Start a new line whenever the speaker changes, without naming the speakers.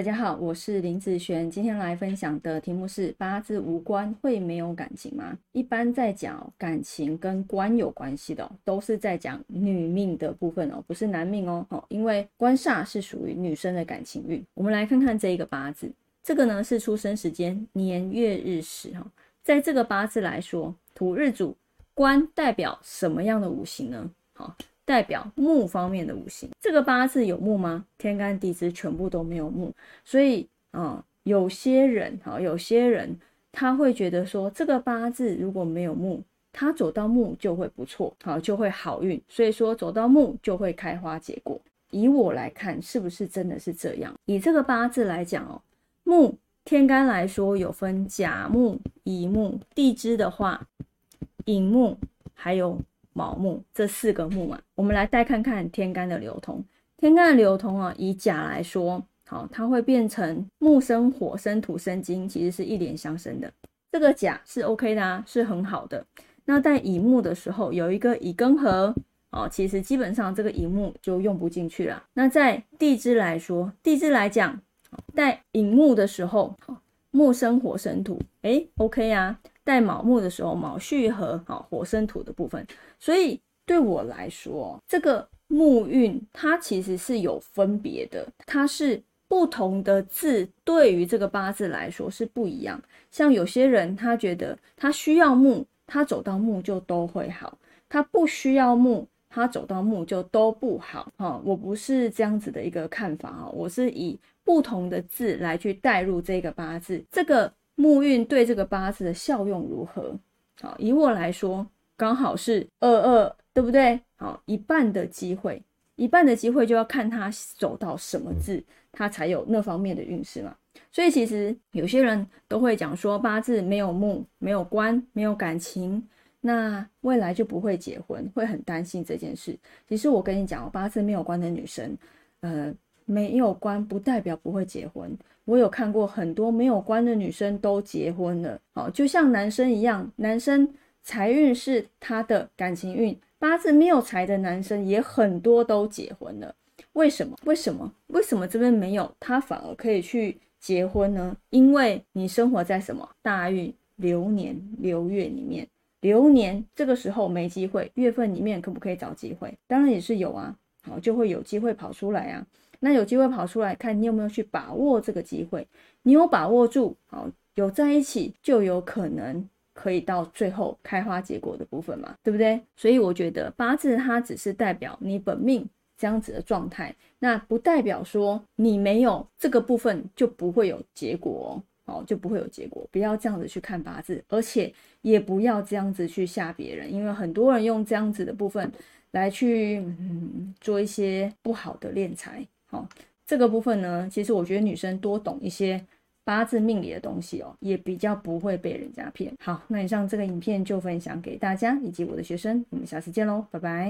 大家好，我是林子璇，今天来分享的题目是八字无关会没有感情吗？一般在讲感情跟官有关系的，都是在讲女命的部分哦，不是男命哦。好，因为官煞是属于女生的感情运。我们来看看这一个八字，这个呢是出生时间年月日时哈，在这个八字来说，土日主官代表什么样的五行呢？好。代表木方面的五行，这个八字有木吗？天干地支全部都没有木，所以啊，有些人哈，有些人他会觉得说，这个八字如果没有木，他走到木就会不错，好就会好运，所以说走到木就会开花结果。以我来看，是不是真的是这样？以这个八字来讲哦，木天干来说有分甲木、乙木，地支的话寅木还有。卯木这四个木嘛，我们来再看看天干的流通。天干的流通啊，以甲来说，好，它会变成木生火，生土，生金，其实是一连相生的。这个甲是 OK 的啊，是很好的。那在乙木的时候，有一个乙庚合，哦，其实基本上这个乙木就用不进去了。那在地支来说，地支来讲，在乙木的时候，木生火，生土，哎，OK 啊。在卯木的时候，卯戌合，好火生土的部分，所以对我来说，这个木运它其实是有分别的，它是不同的字对于这个八字来说是不一样。像有些人他觉得他需要木，他走到木就都会好；他不需要木，他走到木就都不好。哈，我不是这样子的一个看法哈，我是以不同的字来去带入这个八字，这个。木运对这个八字的效用如何？好，以我来说，刚好是二二，对不对？好，一半的机会，一半的机会就要看他走到什么字，他才有那方面的运势嘛。所以其实有些人都会讲说，八字没有木，没有官，没有感情，那未来就不会结婚，会很担心这件事。其实我跟你讲，八字没有官的女生，呃。没有关不代表不会结婚，我有看过很多没有关的女生都结婚了，好，就像男生一样，男生财运是他的感情运，八字没有财的男生也很多都结婚了，为什么？为什么？为什么这边没有他反而可以去结婚呢？因为你生活在什么大运流年流月里面，流年这个时候没机会，月份里面可不可以找机会？当然也是有啊，好，就会有机会跑出来啊。那有机会跑出来看你有没有去把握这个机会，你有把握住，好有在一起就有可能可以到最后开花结果的部分嘛，对不对？所以我觉得八字它只是代表你本命这样子的状态，那不代表说你没有这个部分就不会有结果哦，就不会有结果。不要这样子去看八字，而且也不要这样子去吓别人，因为很多人用这样子的部分来去嗯做一些不好的敛财。好，这个部分呢，其实我觉得女生多懂一些八字命理的东西哦，也比较不会被人家骗。好，那以上这个影片就分享给大家以及我的学生，我们下次见喽，拜拜。